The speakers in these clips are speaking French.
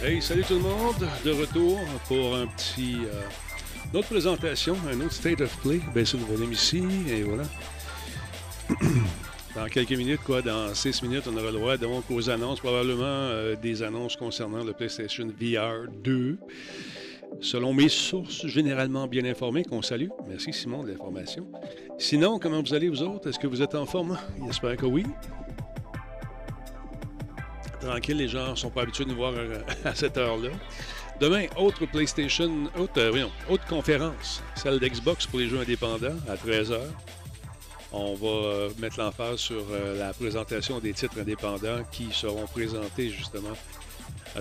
Hey, salut tout le monde, de retour pour un petit, euh, une autre présentation, un autre State of Play. Baissez le volume ici, et voilà. Dans quelques minutes, quoi, dans six minutes, on aura le droit donc aux annonces, probablement euh, des annonces concernant le PlayStation VR 2. Selon mes sources généralement bien informées, qu'on salue. Merci Simon de l'information. Sinon, comment vous allez vous autres? Est-ce que vous êtes en forme? J'espère que oui tranquille, les gens ne sont pas habitués de nous voir euh, à cette heure-là. Demain, autre PlayStation, autre, euh, autre conférence, celle d'Xbox pour les jeux indépendants à 13h. On va euh, mettre l'emphase sur la présentation des titres indépendants qui seront présentés justement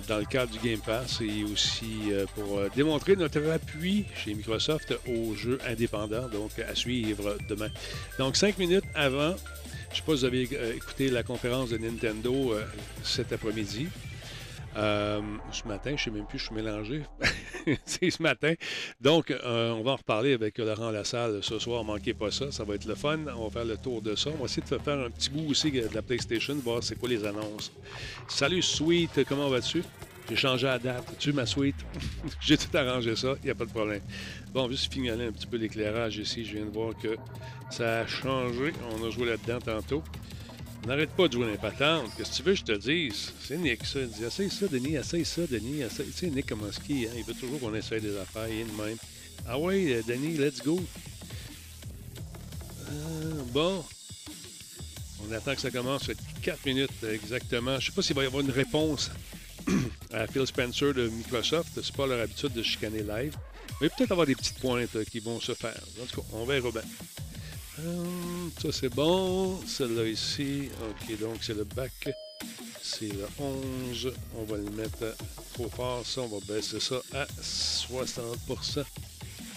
dans le cadre du Game Pass et aussi pour démontrer notre appui chez Microsoft aux jeux indépendants, donc à suivre demain. Donc, cinq minutes avant je ne sais pas si vous avez euh, écouté la conférence de Nintendo euh, cet après-midi. Euh, ce matin, je ne sais même plus, je suis mélangé. c'est ce matin. Donc, on va en reparler avec Laurent Lassalle ce soir. Manquez pas ça. Ça va être le fun. On va faire le tour de ça. On va essayer de faire un petit bout aussi de la PlayStation, voir c'est quoi les annonces. Salut, Sweet. Comment vas-tu? J'ai changé la date. Tu ma suite? J'ai tout arrangé ça. Il n'y a pas de problème. Bon, juste finir un petit peu l'éclairage ici. Je viens de voir que ça a changé. On a joué là-dedans tantôt. N'arrête pas de jouer dans patente. Qu'est-ce que tu veux que je te dise? C'est Nick, ça. Il dit Essaye ça, Denis, essaye ça, Denis. Essaye. Tu sais, Nick, comment ski, hein? Il veut toujours qu'on essaye des affaires. Il est de même. Ah ouais, euh, Denis, let's go. Euh, bon. On attend que ça commence. Ça 4 minutes exactement. Je ne sais pas s'il va y avoir une réponse à Phil Spencer de Microsoft. C'est pas leur habitude de chicaner live. Mais peut-être avoir des petites pointes euh, qui vont se faire. En tout cas, on verra bien. Hum, ça, c'est bon. Celle-là ici. OK, donc c'est le bac. C'est le 11. On va le mettre trop fort. Ça, on va baisser ça à 60%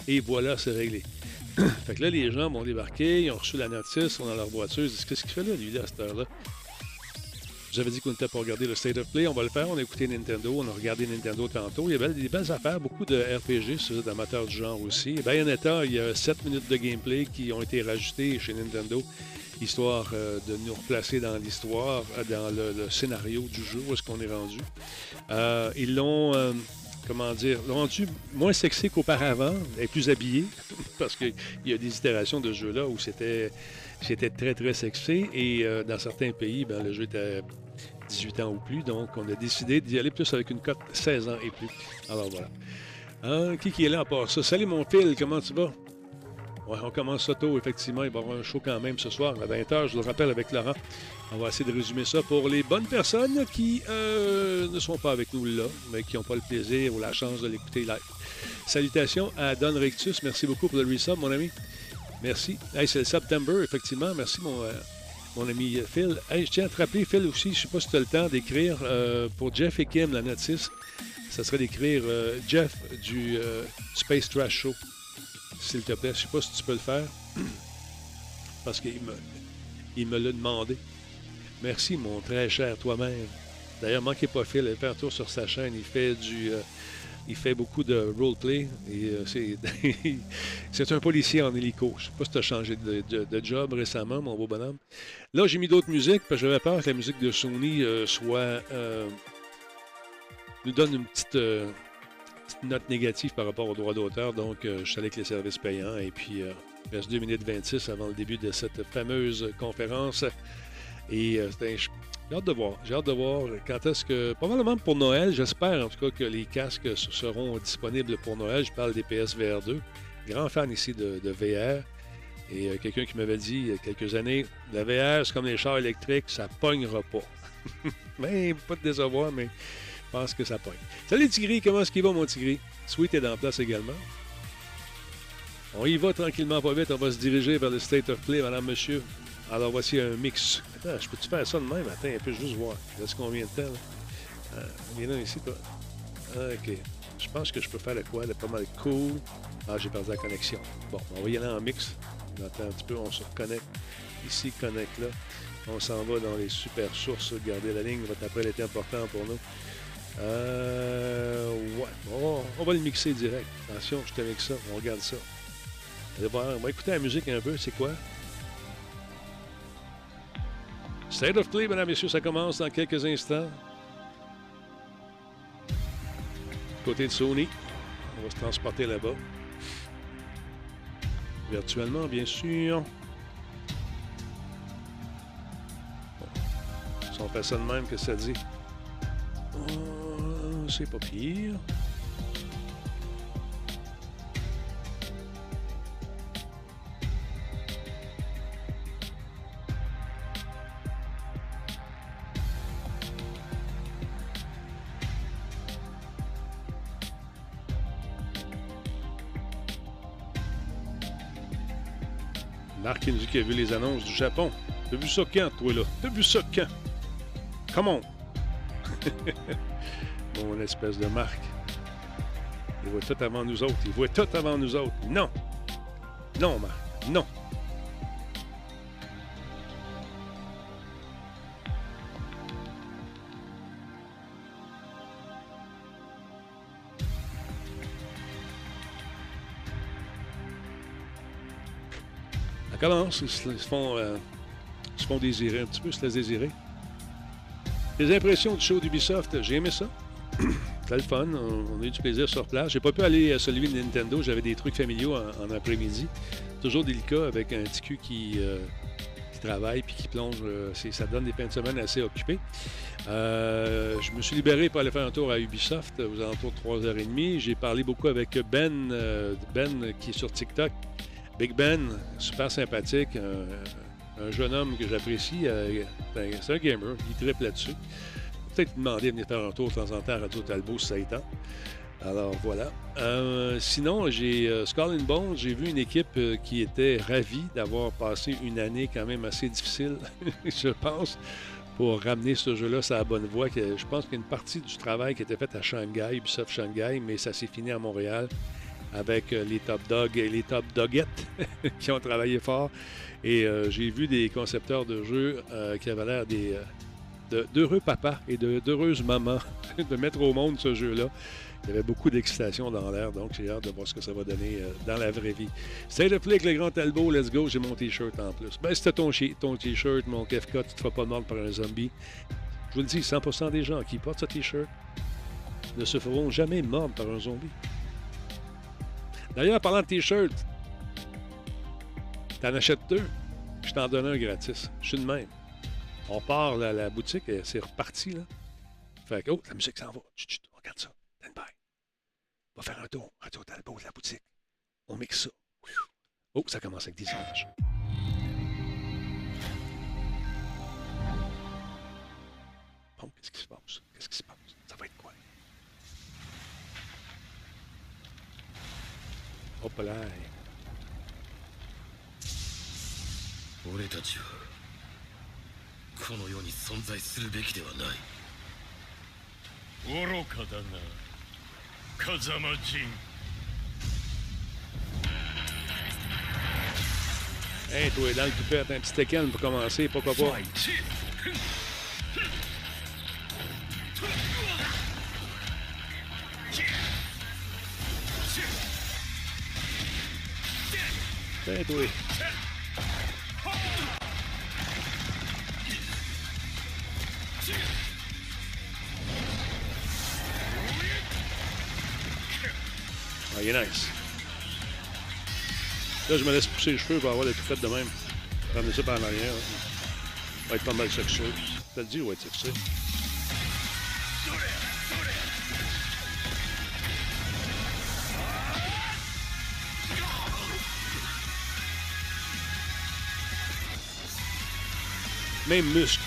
Et voilà, c'est réglé. fait que là, les gens vont débarquer. Ils ont reçu la notice. On a leur voiture. Ils disent Qu'est-ce qu'il fait là, lui, à cette heure-là? J'avais dit qu'on n'était pas regardé le State of Play. On va le faire. On a écouté Nintendo. On a regardé Nintendo tantôt. Il y avait des belles affaires, beaucoup de RPG, d'amateurs du genre aussi. Bayonetta, il y a 7 minutes de gameplay qui ont été rajoutées chez Nintendo, histoire euh, de nous replacer dans l'histoire, euh, dans le, scénario du jeu, où est-ce qu'on est rendu. Euh, ils l'ont comment dire, rendu moins sexy qu'auparavant, et plus habillé, parce qu'il y a des itérations de jeux là où c'était c'était très, très sexy. Et dans certains pays, ben, le jeu était 18 ans ou plus. Donc, on a décidé d'y aller plus avec une cote 16 ans et plus. Alors, voilà. Hein, qui, qui est là à part ça? Salut, mon fil, comment tu vas? Ouais, on commence ça tôt, effectivement. Il va y avoir un show quand même ce soir à 20h, je le rappelle, avec Laurent. On va essayer de résumer ça pour les bonnes personnes qui euh, ne sont pas avec nous là, mais qui n'ont pas le plaisir ou la chance de l'écouter live. Salutations à Don Rectus. Merci beaucoup pour le resub, mon ami. Merci. c'est le September, effectivement. Merci, mon, euh, mon ami Phil. je tiens à te rappeler, Phil, aussi, je ne sais pas si tu as le temps d'écrire euh, pour Jeff et Kim la notice. Ça serait d'écrire euh, Jeff du Space Trash Show, s'il te plaît. Je ne sais pas si tu peux le faire. Parce qu'il me, il me l'a demandé. Merci, mon très cher toi-même. D'ailleurs, manquez pas Phil, faites un tour sur sa chaîne. Il fait du il fait beaucoup de roleplay euh, c'est un policier en hélico. Je ne sais pas si tu as changé de, job récemment, mon beau bonhomme. Là, j'ai mis d'autres musiques parce que j'avais peur que la musique de Sony euh, soit. Euh, nous donne une petite, note négative par rapport aux droits d'auteur. Donc, je suis allé avec les services payants et puis il reste 2 minutes 26 avant le début de cette fameuse conférence. Et c'était j'ai hâte de voir. J'ai hâte de voir quand est-ce que. Probablement pour Noël, j'espère en tout cas que les casques seront disponibles pour Noël. Je parle des PSVR 2. Grand fan ici de, VR. Et euh, quelqu'un qui m'avait dit il y a quelques années la VR, c'est comme les chars électriques, ça pognera pas. mais pas de désavoir, mais je pense que ça pogne. Salut Tigri, comment est-ce qu'il va mon Tigri? Sweet est en place également. On y va tranquillement, pas vite. On va se diriger vers le State of Play, madame, monsieur. Alors, voici un mix. Attends, je peux-tu faire ça de même? Attends, un peu, juste voir. Reste combien de temps, là? Euh, viens là ici, toi. Ah, OK. Je pense que je peux faire le quoi? pas mal cool. Ah, j'ai perdu la connexion. Bon, on va y aller en mix. On un petit peu, on se reconnecte. Ici, connecte là. On s'en va dans les super sources. Garder la ligne, votre appel est important pour nous. Euh, ouais, on va, le mixer direct. Attention, je avec ça. On regarde ça. On va écouter la musique un peu. C'est quoi? State of Play, mesdames et messieurs, ça commence dans quelques instants. côté de Sony. On va se transporter là-bas. Virtuellement, bien sûr. Si ça de même, que ça dit? Oh, c'est pas pire. Qui a vu les annonces du Japon? T'as vu ça quand, toi, là? T'as vu ça quand? Comment? Mon espèce de Marc. Il voit tout avant nous autres. Il voit tout avant nous autres. Non! Non, Marc. Non! Commence, ils se, font, euh, se font désirer un petit peu, se laissent désirer. Les impressions du show d'Ubisoft, j'ai aimé ça. C'était le fun, on, a eu du plaisir sur place. J'ai pas pu aller à celui de Nintendo, j'avais des trucs familiaux en, après-midi. Toujours délicat avec un petit cul qui, euh, travaille puis qui plonge. Euh, ça donne des fins de semaine assez occupées. je me suis libéré pour aller faire un tour à Ubisoft aux alentours de 3h30. J'ai parlé beaucoup avec Ben, Ben qui est sur TikTok, Big Ben, super sympathique, un, jeune homme que j'apprécie. Euh, ben, c'est un gamer, il triple là-dessus. Peut-être demander de venir faire un tour de temps en temps à Radio Talbot si ça étend. Alors voilà. Euh, sinon, j'ai euh, Skull Bones, j'ai vu une équipe qui était ravie d'avoir passé une année quand même assez difficile, je pense, pour ramener ce jeu-là sur la bonne voie. Je pense qu'il y a une partie du travail qui était fait à Shanghai, Ubisoft Shanghai, mais ça s'est fini à Montréal avec euh, les top dogs et les top doguettes qui ont travaillé fort. Et euh, j'ai vu des concepteurs de jeux euh, qui avaient l'air d'heureux papas et d'heureuses mamans de mettre au monde ce jeu-là. Il y avait beaucoup d'excitation dans l'air, donc j'ai hâte de voir ce que ça va donner dans la vraie vie. C'est le avec le grand Talbot, let's go, j'ai mon t-shirt en plus. Ben, c'était ton, t-shirt, mon KFK, tu te feras pas de mort par un zombie. Je vous le dis, 100% des gens qui portent ce t-shirt ne se feront jamais mordre par un zombie. D'ailleurs, parlant de t-shirt, t'en achètes deux, je t'en donne un gratis. Je suis de même. On part à la boutique et c'est reparti, là. Fait que, oh, la musique s'en va. Chut, chut, regarde ça. Stand. On va faire un tour. Un tour dans le beau de la boutique. On mixe ça. Oh, ça commence avec des images. Bon, qu'est-ce qui se passe? Qu'est-ce qui se passe? おっぱらい俺たちはこの世に存在するべきではない愚かだな風間陣 Hey, toi, dans le toupette, un petit Tekken pour commencer, pourquoi pas? Ah, il est nice. Là, je me laisse pousser les cheveux pour avoir des toupettes de même. Ramener ça par l'arrière. Ça va être pas mal sexué. T'as le dit, ouais, sexué. Même muscle.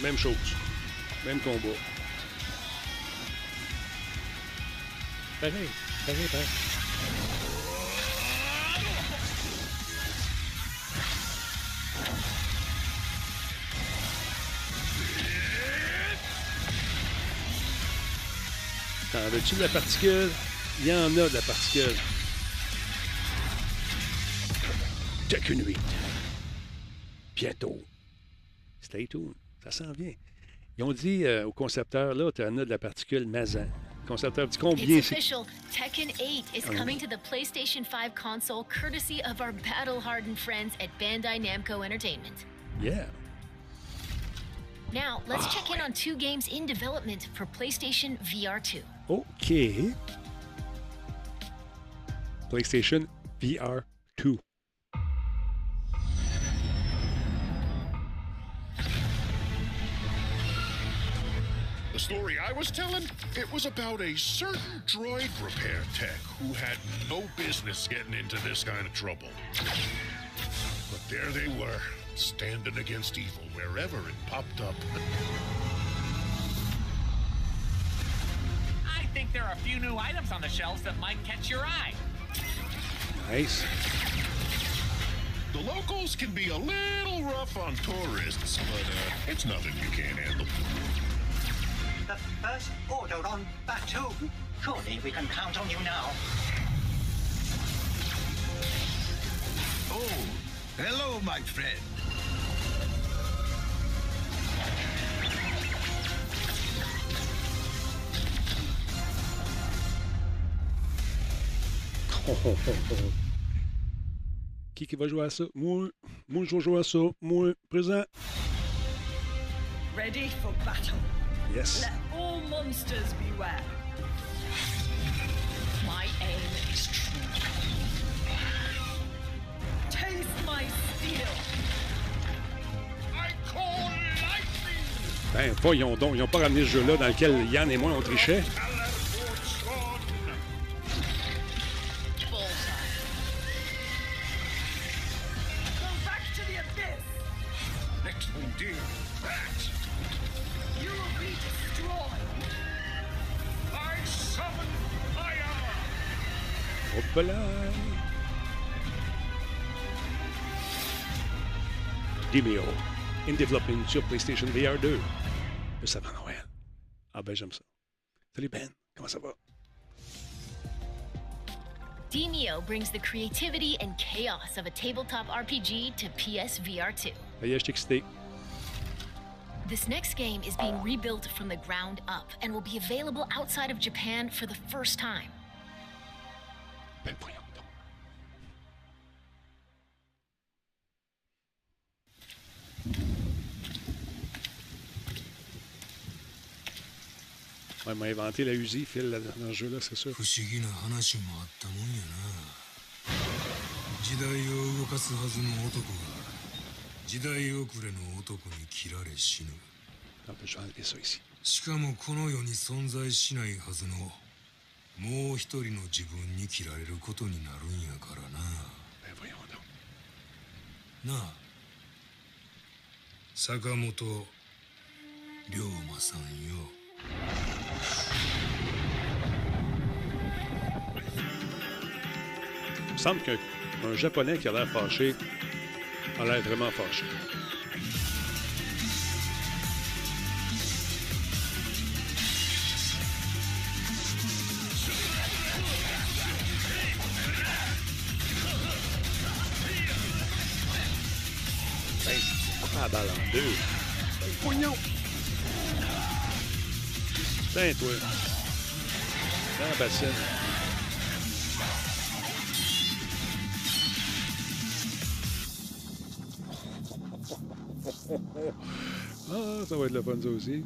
Même chose. Même combat. Pareil. Pareil, pareil. T'en veux-tu de la particule? Il y en a de la particule. Tekken 8. Bientôt. Stay tuned. Ça s'en vient. Ils ont dit euh, au concepteur, là, tu as de la particule Mazan. Le concepteur dit combien official. Tekken 8 is ah coming to the PlayStation 5 console courtesy of our battle-hardened friends at Bandai Namco Entertainment. Yeah. Now, let's check in on two games in development for PlayStation VR 2. OK. PlayStation VR 2. The story I was telling, it was about a certain droid repair tech who had no business getting into this kind of trouble. But there they were, standing against evil wherever it popped up. I think there are a few new items on the shelves that might catch your eye. Nice. The locals can be a little rough on tourists, but uh, it's nothing you can't handle. The first order on Batu. Surely we can count on you now. Oh, hello, my friend. Qui qui va jouer à ça? Moi. Moi, je vais jouer à ça. Moi, présent. Ready for battle. Yes. Let all monsters beware. My aim is true. Taste my steel. I call lightning! Ben, voyons donc. Ils n'ont pas ramené ce jeu-là dans lequel Yann et moi, on trichait. Next one, dear. That! You will be destroyed. Hop là! In development sur PlayStation VR 2. Juste avant Noël. Ah ben, j'aime ça. Salut Ben. Comment ça va? Demio brings the creativity and chaos of a tabletop RPG to PSVR 2. Ça y est, je suis excité. This next game is being rebuilt from the ground up and will be available outside of Japan for the first time. Ben, donc. Ouais, il m'a inventé la Uzi, Phil, là, dans ce jeu-là, c'est sûr. 不思議な話もあったもんやな時代を動かすはずの男が時代遅れの男に切られ死ぬ Ah. しかもこの世に存在しないはずのもう一人の自分に切られることになるんやからな.なあ坂本龍馬さんよ Il me semble qu'un un Japonais qui a l'air fâché a l'air vraiment fâché. La balle en deux. Ben, voyons! Tiens, toi. Dans la bassine. Ah, ça va être le fun, ça aussi.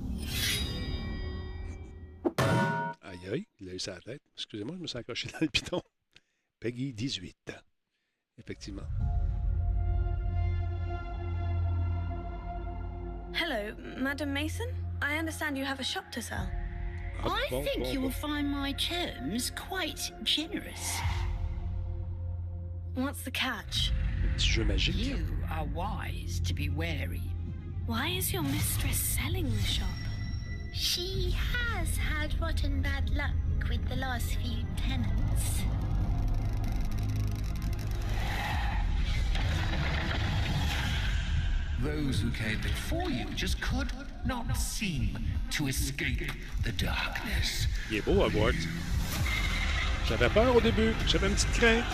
Aïe, aïe, il a eu sa tête. Excusez-moi, je me suis accroché dans le piton. Peggy 18. Effectivement. Hello, Madam Mason. I understand you have a shop to sell. I think you will find my terms quite generous. What's the catch? Un petit jeu. You are wise to be wary. Why is your mistress selling the shop? She has had rotten bad luck with the last few tenants. Those who came before you just could not seem to escape the darkness. Il est beau, Hogwarts. J'avais peur au début. J'avais une petite crainte.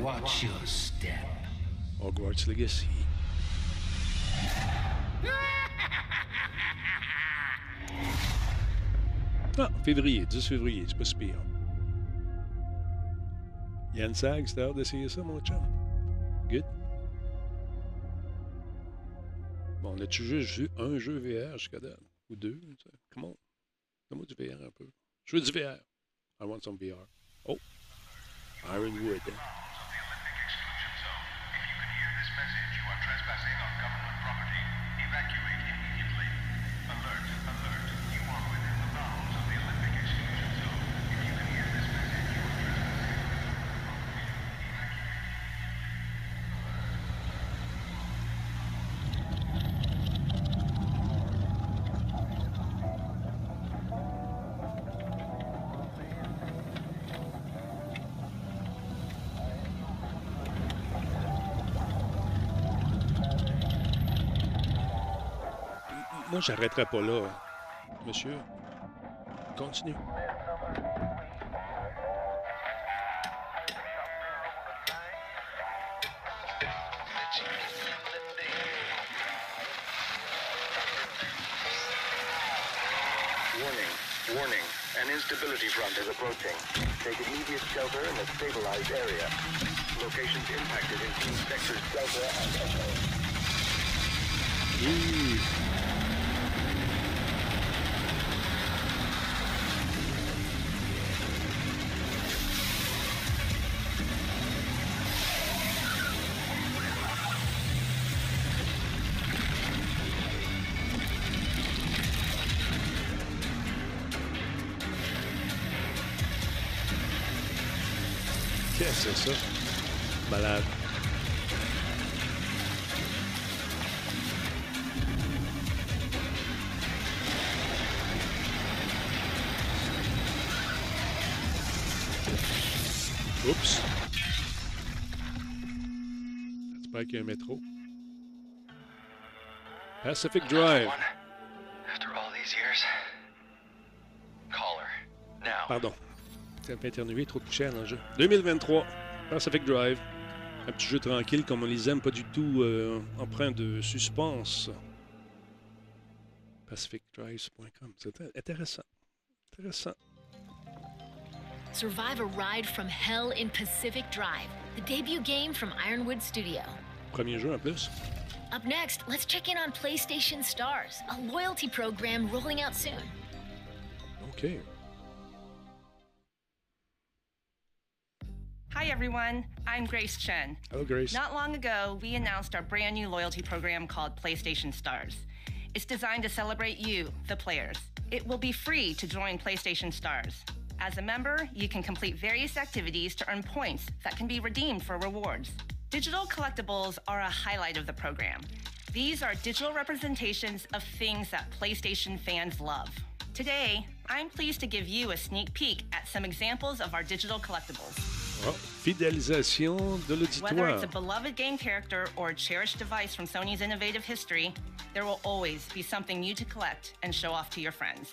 Watch your step. Hogwarts Legacy. Ah, février, 10 février, c'est pas si pire. Yann Sag, c'était hâte d'essayer ça, mon chum. Good. Bon, on a-tu juste vu un jeu VR jusqu'à date? Ou deux? Comment? Donne-moi du VR un peu. Je veux du VR. I want some VR. Oh! Ironwood. Hein? J'arrêterai pas là, euh, monsieur. Continue. Warning, warning. An instability front is approaching. Take immediate shelter in a stabilized area. Locations impacted include sectors Delta and Echo. Qu'est-ce c'est ça? Malade. Oups. J'espère qu'il y a un métro. Pacific Drive. After all these years. Caller. Now. Pardon. Ça fait éternuer, trop de cher dans le jeu. 2023, Pacific Drive. Un petit jeu tranquille comme on les aime, pas du tout euh, empreint de suspense. PacificDrive.com. C'est intéressant. Intéressant. Survive a ride from hell in Pacific Drive, the debut game from Ironwood Studio. Premier jeu en plus. Up next, let's check in on PlayStation Stars, a loyalty program rolling out soon. OK. Hi, everyone. I'm Grace Chen. Hello, Grace. Not long ago, we announced our brand new loyalty program called PlayStation Stars. It's designed to celebrate you, the players. It will be free to join PlayStation Stars. As a member, you can complete various activities to earn points that can be redeemed for rewards. Digital collectibles are a highlight of the program. These are digital representations of things that PlayStation fans love. Today, I'm pleased to give you a sneak peek at some examples of our digital collectibles. Oh, fidélisation de Whether it's a beloved game character or a cherished device from Sony's innovative history, there will always be something new to collect and show off to your friends.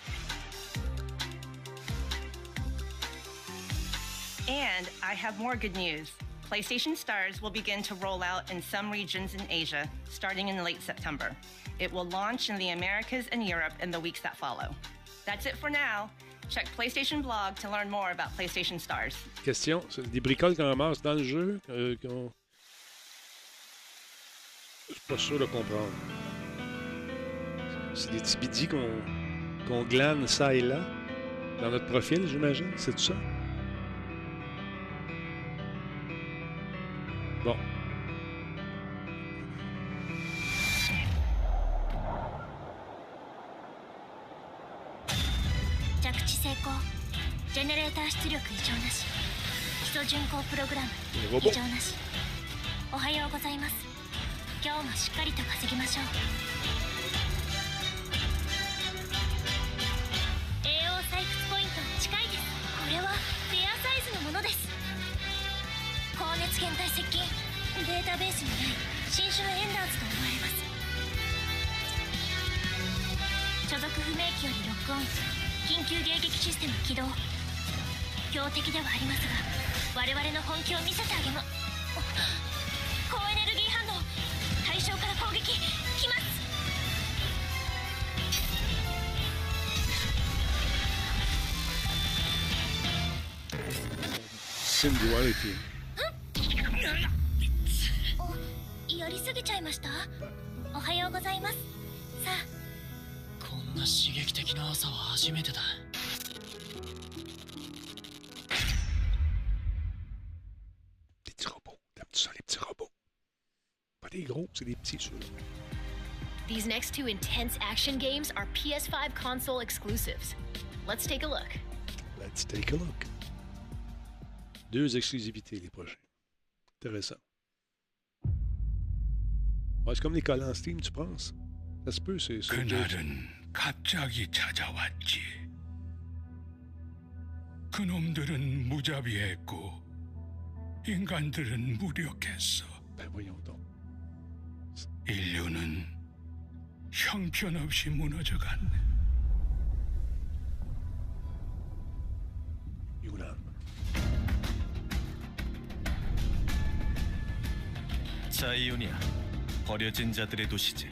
And I have more good news. PlayStation Stars will begin to roll out in some regions in Asia starting in late September. It will launch in the Americas and Europe in the weeks that follow. That's it for now. Check PlayStation blog to learn more about PlayStation Stars. Question, c'est des bricoles qu'on ramasse dans le jeu euh, qu'on... Je suis pas sûr de comprendre. C'est des petits qu'on qu'on glane ça et là dans notre profil, j'imagine. C'est tout ça? プログラム。異常なし。おはようございます。今日もしっかりと稼ぎましょう。AO 採掘ポイント近いです。これはフェアサイズのものです。高熱源体接近。データベースにない。新種のエンダーズと思われます。所属不明機よりロックオン。緊急迎撃システム起動。標的ではありますが我々の本気を見せてあげま高エネルギー反応対象から攻撃ます。やりすぎちゃいました？おはようございます。さあ。こんな刺激的な朝は初めてだ。Pas des gros, c'est des petits, ceux These next two intense action games are PS5 console exclusives. Let's take a look. Let's take a look. Deux exclusivités, les prochains. Intéressant. Ouais, c'est comme les collants Steam, tu penses? Ça se peut, c'est... c'est- 그날은 갑자기 찾아왔지. 그놈들은 무자비했고 인간들은 무력했어. Ben voyons donc. 인류는 형편없이 무너져갔네. Yulan. 자이오니아 버려진 자들의 도시지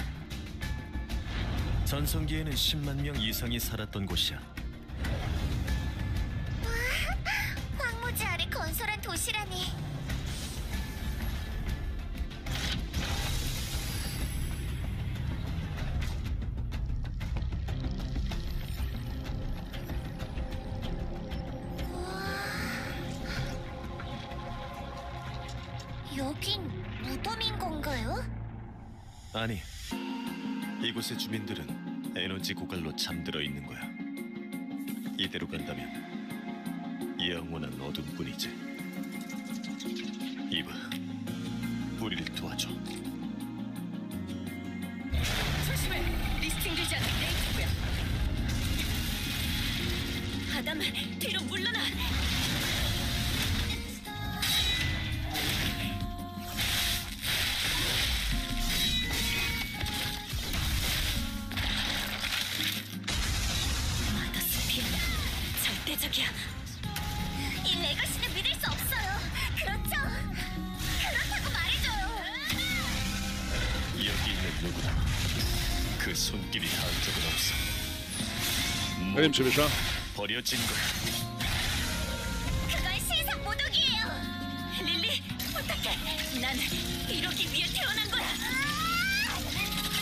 전성기에는 10만 명 이상이 살았던 곳이야 이곳의 주민들은 에너지 고갈로 잠들어 있는 거야 이대로 간다면 영원한 어둠뿐이지 이브 우리를 도와줘 조심해! 리스팅되지 않은 레이트고야. 아담, Méchant. 버려진 거야 그건 세상 모독이에요. 릴리, 부탁해. 난 이러기 위해 태어난 거야.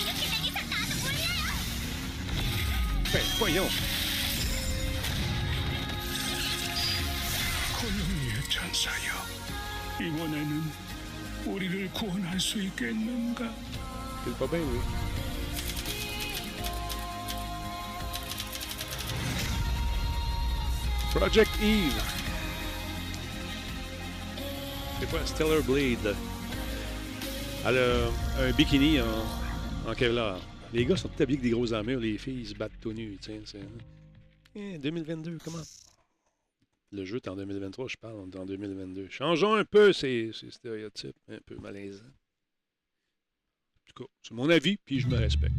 이렇게 된 이상 나도 몰려요. Ben voyons. 고용리의 천사여, 이번에는 우리를 구원할 수 있겠는가? C'est pas bien, oui. Project Eve. C'est quoi? Stellar Blade. Elle a un bikini en, Kevlar. Les gars sont tout habillés avec des grosses armures, les filles se battent tout nus. Tiens, c'est... Eh, 2022, comment? Le jeu est en 2023, je parle, en 2022. Changeons un peu ces, ces stéréotypes, un peu malaisants. En tout cas, c'est mon avis, puis je me respecte.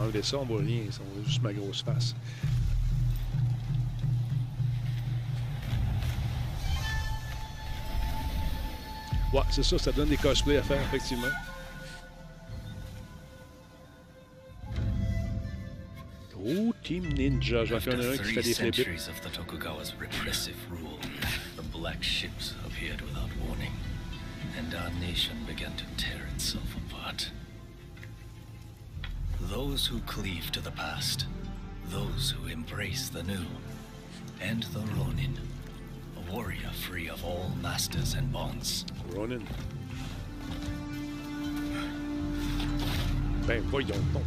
Enlever ça, on voit rien, ça, on voit juste ma grosse face. Ouais, c'est ça, ça donne des cosplays à faire, effectivement. Oh, Team Ninja, j'en connais un qui fait des flip centuries of the Tokugawa's repressive rule, the black ships appeared without warning, and our nation began to tear itself apart. Those who cleave to the past, those who embrace the new, and the Ronin, a warrior free of all masters and bonds. Ronin. Ben, voyons donc.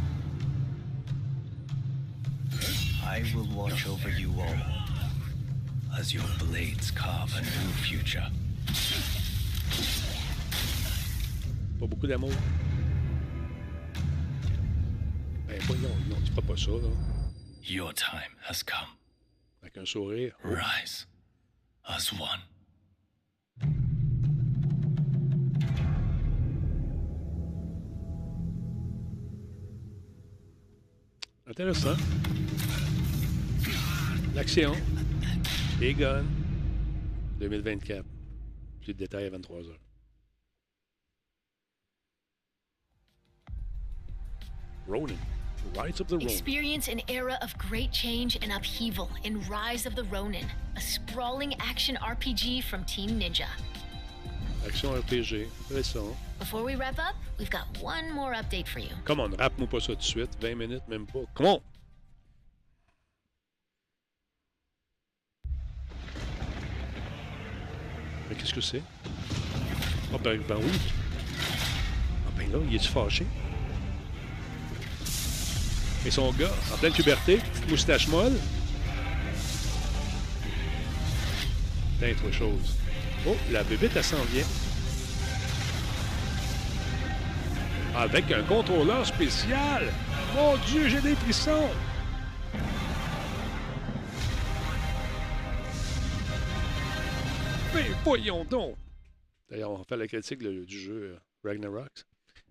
I will watch over you all as your blades carve a new future. Pas beaucoup d'amour. Voyons, non, c'est pas pas ça, là. Your time has come. Avec un sourire. Rise as one. Intéressant. L'action. Les guns. 2024. Plus de détails à 23h. Ronin. Rise of the Ronin. Experience an era of great change and upheaval in Rise of the Ronin, a sprawling action RPG from Team Ninja. Action RPG, intéressant. Before we wrap up, we've got one more update for you. Come on, rappe-moi pas ça tout de suite. 20 minutes, même pas. Come on! Mais qu'est-ce que c'est? Ah ben, ben oui. Ah ben là, il est-tu fâché? Et son gars, en pleine puberté, moustache molle. Putain, autre chose. Oh, la bébête, elle s'en vient. Avec un contrôleur spécial. Mon Dieu, j'ai des frissons. Mais voyons donc. D'ailleurs, on va faire la critique du jeu euh, Ragnarok.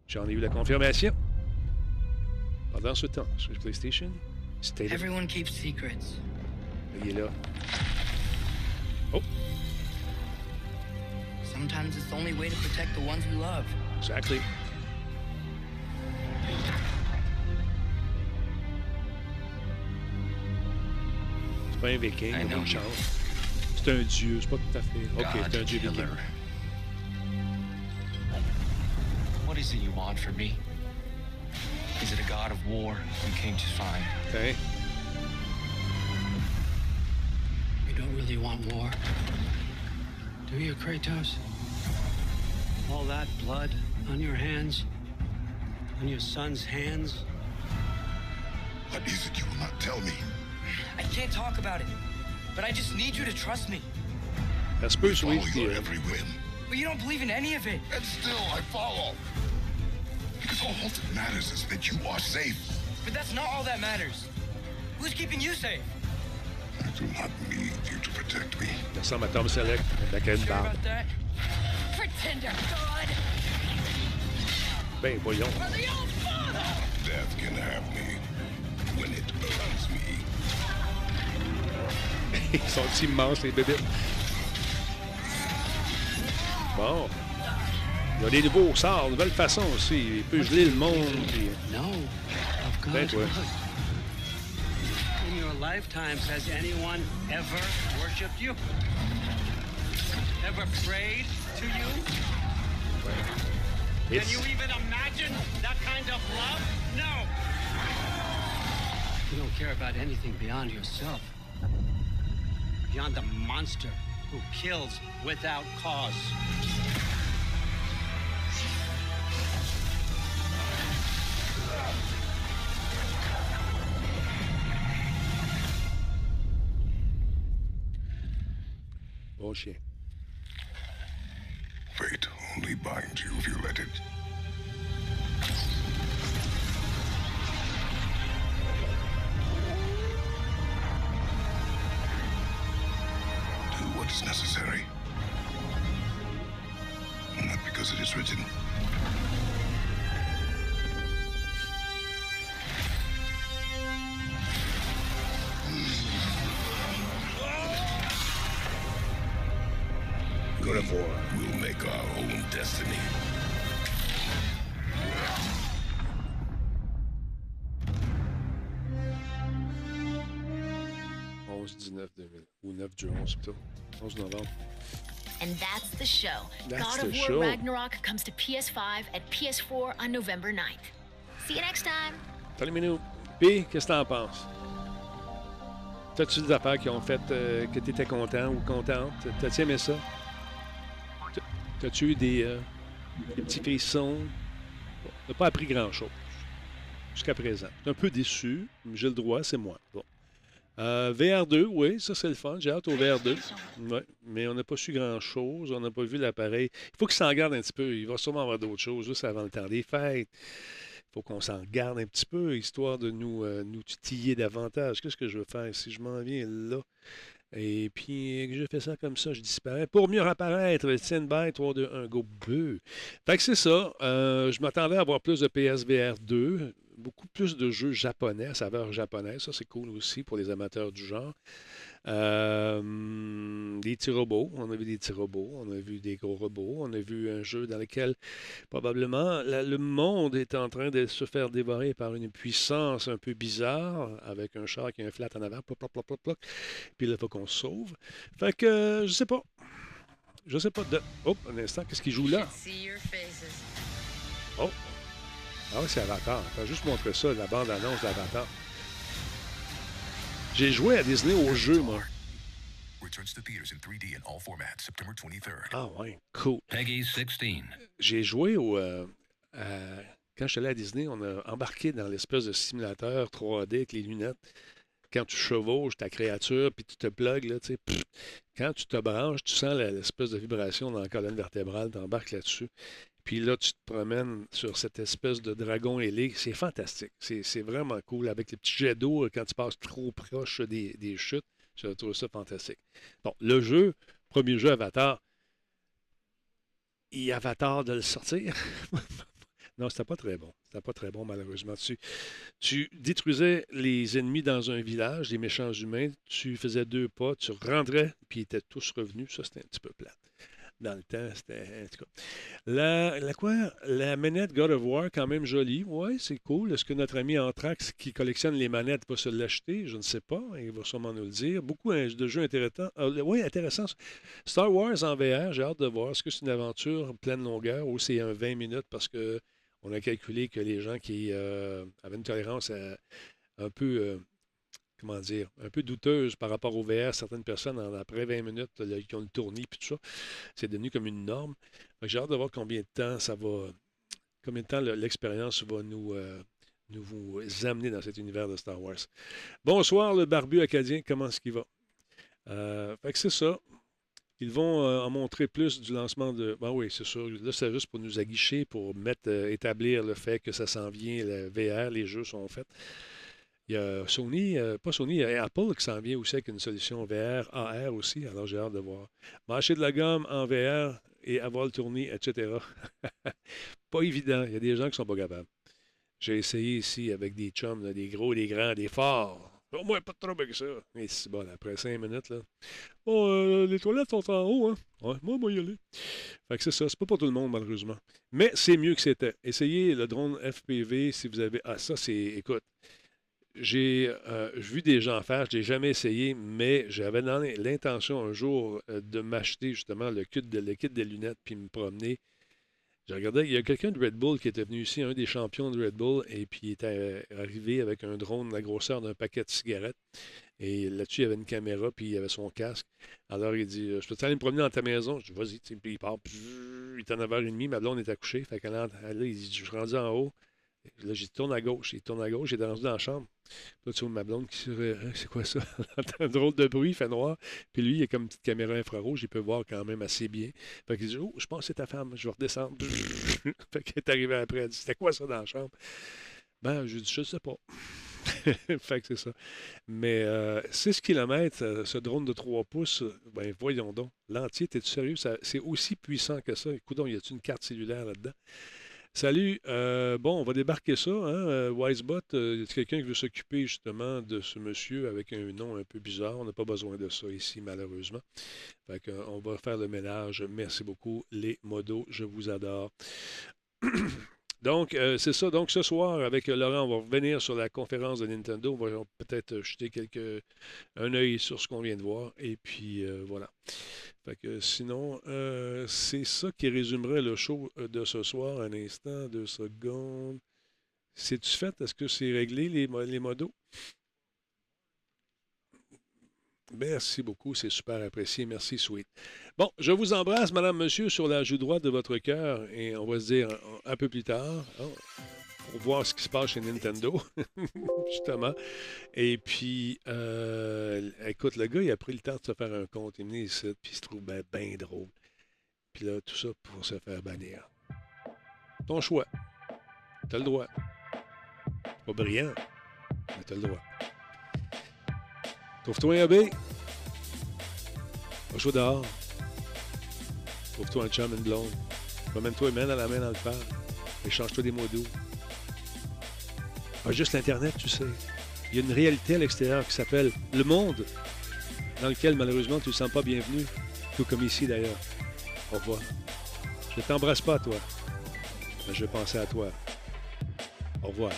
J'en ai eu la confirmation. Ah, Pendant ce temps, sur PlayStation, of... Everyone keeps secrets. Il est là. Oh, Sometimes it's the only way to protect the ones we love. exactly. C'est pas un viking, il a know une you. chance. C'est un dieu, c'est pas tout à fait. Ok, c'est un dieu viking. What is it you want from me? Is it a god of war who came to find? Okay. You don't really want war. Do you, Kratos? All that blood on your hands? On your son's hands? What is it you will not tell me? I can't talk about it, but I just need you to trust me. Ça se peut, Follow Sweet. your every whim. But you don't believe in any of it. And still I follow. Because all that matters is that you are safe. But that's not all that matters. Who's keeping you safe? I do not need you to protect me. Il ressemble à Tom Selleck, avec une Sure barbe. about that? Pretender God! Ben, voyons. For the old father! Death can have me when it earns me. Ils sont immenses, les bébés. Bon. Il y a des nouveaux sorts, nouvelles façons aussi. Il peut geler le monde. Puis... Ben. In your lifetimes, has anyone ever worshipped you? Ever prayed to you? Can It's- you even imagine that kind of love? No. You don't care about anything beyond yourself. Beyond the monster who kills without cause. Chien. Fate only binds you if you let it. Do what is necessary. Not because it is written. War. We'll make our own destiny. « 11-19 2000. Ou 9 du 11 plutôt. 11 novembre. And that's the show. That's God the of War show. Ragnarok comes to PS5 at PS4 on November 9th. See you next time. Salut Minou. Puis, qu'est-ce que t'en penses? T'as-tu des affaires qui ont fait euh, que t'étais content ou contente? T'as-tu aimé ça? T'as-tu eu des, euh, des petits frissons? Bon, t'as pas appris grand-chose jusqu'à présent. Un peu déçu, mais j'ai le droit, c'est moi. Bon. Euh, VR2, oui, ça c'est le fun. J'ai hâte au VR2. Ouais, mais on n'a pas su grand-chose. On n'a pas vu l'appareil. Il faut qu'il s'en garde un petit peu. Il va sûrement avoir d'autres choses juste avant le temps des fêtes. Il faut qu'on s'en garde un petit peu, histoire de nous, euh, nous titiller davantage. Qu'est-ce que je veux faire? Si je m'en viens là? Et puis, je fais ça comme ça, je disparais. Pour mieux apparaître, stand by, 3, 2, 1, go, beu. Fait que c'est ça. Euh, je m'attendais à avoir plus de PSVR 2, beaucoup plus de jeux japonais, saveur japonaise. Ça, c'est cool aussi pour les amateurs du genre. Euh, des petits robots. On a vu des petits robots. On a vu des gros robots. On a vu un jeu dans lequel probablement le monde est en train de se faire dévorer par une puissance un peu bizarre avec un char qui a un flat en avant. Ploc, ploc, ploc, ploc, Puis là, il faut qu'on se sauve. Fait que je sais pas. Je sais pas. De... Oh, un instant, qu'est-ce qu'il joue là? Oh! Ah c'est Avatar. Je juste montrer ça, la bande-annonce d'Avatar. J'ai joué à Disney au jeu, moi. Ah ouais, cool. Peggy 16. J'ai joué au... Euh, quand je suis allé à Disney, on a embarqué dans l'espèce de simulateur 3D avec les lunettes. Quand tu chevauches ta créature, puis tu te plugues, là, tu sais, quand tu te branches, tu sens l'espèce de vibration dans la colonne vertébrale, tu embarques là-dessus. Puis là, tu te promènes sur cette espèce de dragon ailé. C'est fantastique. C'est vraiment cool. Avec les petits jets d'eau, quand tu passes trop proche des, chutes, je trouve ça fantastique. Bon, le jeu, premier jeu Avatar, il Avatar de le sortir? non, c'était pas très bon. C'était pas très bon, malheureusement. Tu, tu détruisais les ennemis dans un village, les méchants humains. Tu faisais deux pas, tu rentrais, puis ils étaient tous revenus. Ça, c'était un petit peu plat dans le temps. C'était. En tout cas. La, manette God of War, quand même jolie. Oui, c'est cool. Est-ce que notre ami Anthrax qui collectionne les manettes va se l'acheter? Je ne sais pas. Il va sûrement nous le dire. Beaucoup de jeux intéressants. Euh, oui, intéressant. Star Wars en VR, j'ai hâte de voir. Est-ce que c'est une aventure pleine longueur ou c'est un 20 minutes? Parce que on a calculé que les gens qui euh, avaient une tolérance un peu euh, comment dire, un peu douteuse par rapport au VR. Certaines personnes, après 20 minutes, qui ont le tournis puis tout ça, c'est devenu comme une norme. J'ai hâte de voir combien de temps ça va, combien de temps l'expérience va nous, euh, nous vous amener dans cet univers de Star Wars. Bonsoir, le barbu acadien, comment est-ce qu'il va? Euh, c'est ça. Ils vont euh, en montrer plus du lancement de. Ben oui, c'est sûr. Là, c'est juste pour nous aguicher, pour mettre, établir le fait que ça s'en vient, le VR, les jeux sont faits. Il y a Sony, euh, pas Sony, il y a Apple qui s'en vient aussi avec une solution VR, AR aussi. Alors j'ai hâte de voir. Marcher de la gomme en VR et avoir le tournis, etc. pas évident. Il y a des gens qui sont pas capables. J'ai essayé ici avec des chums, des gros, des grands, des forts. Au moins, pas trop avec ça. C'est bon, après cinq minutes, là. Bon, euh, les toilettes sont en haut, hein. Ouais, moi, moi, y aller. Fait que c'est ça. C'est pas pour tout le monde, malheureusement. Mais c'est mieux que c'était. Essayez le drone FPV si vous avez. Ah, ça, c'est. Écoute, j'ai euh, vu des gens faire, je n'ai jamais essayé, mais j'avais l'intention un jour euh, de m'acheter justement le kit, de, des lunettes puis me promener. J'ai regardé, il y a quelqu'un de Red Bull qui était venu ici, un des champions de Red Bull, et puis il était arrivé avec un drone de la grosseur d'un paquet de cigarettes. Et là-dessus, il y avait une caméra, puis il avait son casque. Alors, il dit Je peux aller me promener dans ta maison Je dis Vas-y. Puis il part. il est en 9h30, ma blonde est accouchée. Fait qu'elle là, il dit Je suis rendu en haut. Là, j'ai tourne à gauche. Il tourne à gauche, j'ai rendu dans la chambre. Là, tu vois ma blonde qui. Hein, c'est quoi ça? un drôle de bruit, il fait noir. Puis lui, il a comme une petite caméra infrarouge, il peut voir quand même assez bien. Fait qu'il dit Oh, je pense que c'est ta femme, je vais redescendre. fait qu'elle est arrivée après, elle dit C'était quoi ça dans la chambre? Ben, je dis Je sais pas. fait que c'est ça. Mais euh, 6 km, euh, ce drone de 3 pouces, ben voyons donc. L'entier, t'es-tu sérieux? c'est aussi puissant que ça. Écoute y a-tu une carte cellulaire là-dedans? Salut. Euh, bon, on va débarquer ça. Hein? Euh, Wisebot, euh, y a quelqu'un qui veut s'occuper justement de ce monsieur avec un nom un peu bizarre? On n'a pas besoin de ça ici, malheureusement. Fait on va faire le ménage. Merci beaucoup, les modos. Je vous adore. Donc, c'est ça. Donc, ce soir, avec Laurent, on va revenir sur la conférence de Nintendo. On va peut-être jeter quelques, un œil sur ce qu'on vient de voir. Et puis, voilà. Fait que sinon, euh, c'est ça qui résumerait le show euh, de ce soir. Un instant, deux secondes. C'est-tu fait? Est-ce que c'est réglé, les modos? Merci beaucoup, c'est super apprécié. Merci, Sweet. Bon, je vous embrasse, madame, monsieur, sur la joue droite de votre cœur et on va se dire un peu plus tard. Oh pour voir ce qui se passe chez Nintendo, justement. Et puis, euh, écoute, le gars, il a pris le temps de se faire un compte. Il est ici, puis il se trouve bien drôle. Puis là, tout ça pour se faire bannir. Ton choix. T'as le droit. Pas brillant, mais t'as le droit. Trouve-toi un B. Va jouer dehors. Trouve-toi un chum, une blonde. Promène-toi main dans la main dans le parc. Échange-toi des mots doux. Pas juste l'Internet, tu sais. Il y a une réalité à l'extérieur qui s'appelle le monde. dans lequel, malheureusement, tu ne te sens pas bienvenu, tout comme ici d'ailleurs. Au revoir. Je ne t'embrasse pas, toi, mais je pensais à toi. Au revoir.